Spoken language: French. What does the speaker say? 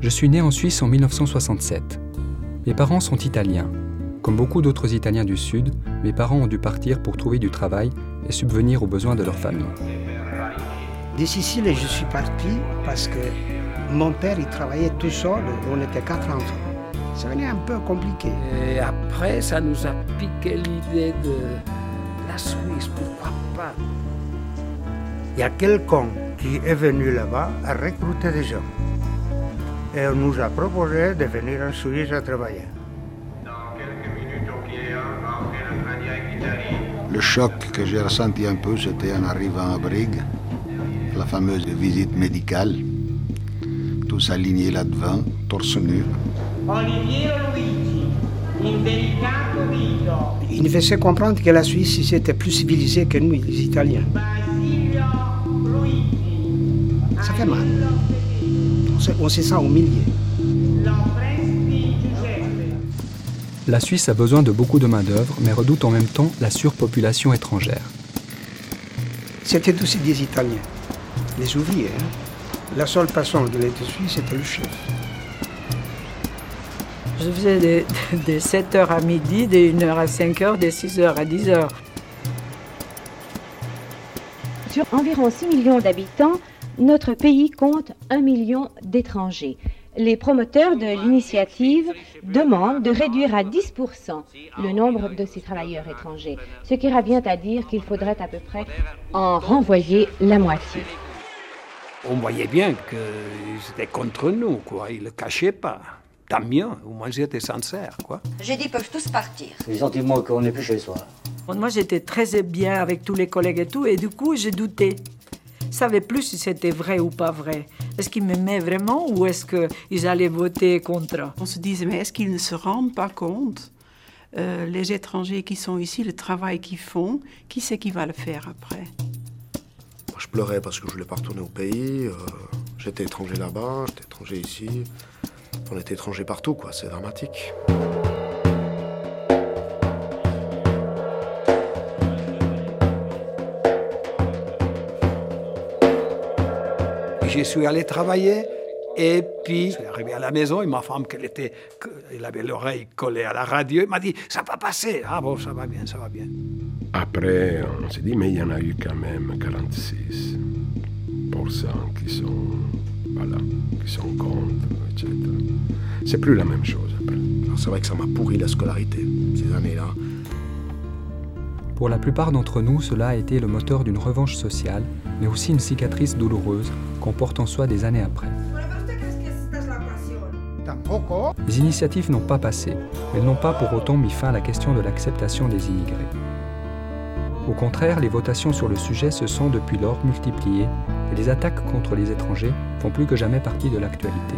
Je suis né en Suisse en 1967. Mes parents sont italiens. Comme beaucoup d'autres Italiens du Sud, mes parents ont dû partir pour trouver du travail et subvenir aux besoins de leur famille. De Sicile, je suis parti parce que mon père, il travaillait tout seul, on était quatre enfants. Ça venait un peu compliqué. Et après, ça nous a piqué l'idée de la Suisse, pourquoi pas? Il y a quelqu'un qui est venu là-bas à recruter des gens. Et on nous a proposé de venir en Suisse à travailler. Le choc que j'ai ressenti un peu, c'était en arrivant à Brigue, la fameuse visite médicale. Tous alignés là-devant, torse nu. Il nous faisait comprendre que la Suisse, c'était plus civilisé que nous, les Italiens. Ça fait mal. On se, sent humilié. La Suisse a besoin de beaucoup de main-d'œuvre, mais redoute en même temps la surpopulation étrangère. C'était aussi des Italiens, les ouvriers. hein. La seule façon de l'être suisse, c'était le chef. Je faisais de, de 7h à midi, de 1h à 5h, de 6h à 10h. Sur environ 6 millions d'habitants, notre pays compte 1 million d'étrangers. Les promoteurs de l'initiative demandent de réduire à 10% le nombre de ces travailleurs étrangers, ce qui revient à dire qu'il faudrait à peu près en renvoyer la moitié. On voyait bien qu'ils étaient contre nous, quoi. Ils ne le cachaient pas. Tant mieux, au moins ils étaient sincères, quoi. J'ai dit, ils peuvent tous partir. C'est le sentiment qu'on n'est plus chez soi. Moi, j'étais très bien avec tous les collègues et tout, et du coup, j'ai douté. Je savais plus si c'était vrai ou pas vrai. Est-ce qu'ils m'aimaient vraiment ou est-ce qu'ils allaient voter contre? On se disait, mais est-ce qu'ils ne se rendent pas compte euh, Les étrangers qui sont ici, le travail qu'ils font, qui c'est qui va le faire après? Je pleurais parce que je voulais pas retourner au pays. euh, j'étais étranger là-bas, j'étais étranger ici. On était étranger partout, quoi. C'est dramatique. J'y suis allé travailler et puis je suis arrivé à la maison et ma femme, qu'elle était, elle avait l'oreille collée à la radio, elle m'a dit ça va passer. Ah bon, ça va bien, ça va bien. Après, on s'est dit, mais il y en a eu quand même 46% qui sont, voilà, qui sont contre, etc. C'est plus la même chose après. Alors, C'est vrai que ça m'a pourri la scolarité, ces années-là. Pour la plupart d'entre nous, cela a été le moteur d'une revanche sociale, mais aussi une cicatrice douloureuse qu'on porte en soi des années après. Les initiatives n'ont pas passé, mais elles n'ont pas pour autant mis fin à la question de l'acceptation des immigrés. Au contraire, les votations sur le sujet se sont depuis lors multipliées et les attaques contre les étrangers font plus que jamais partie de l'actualité.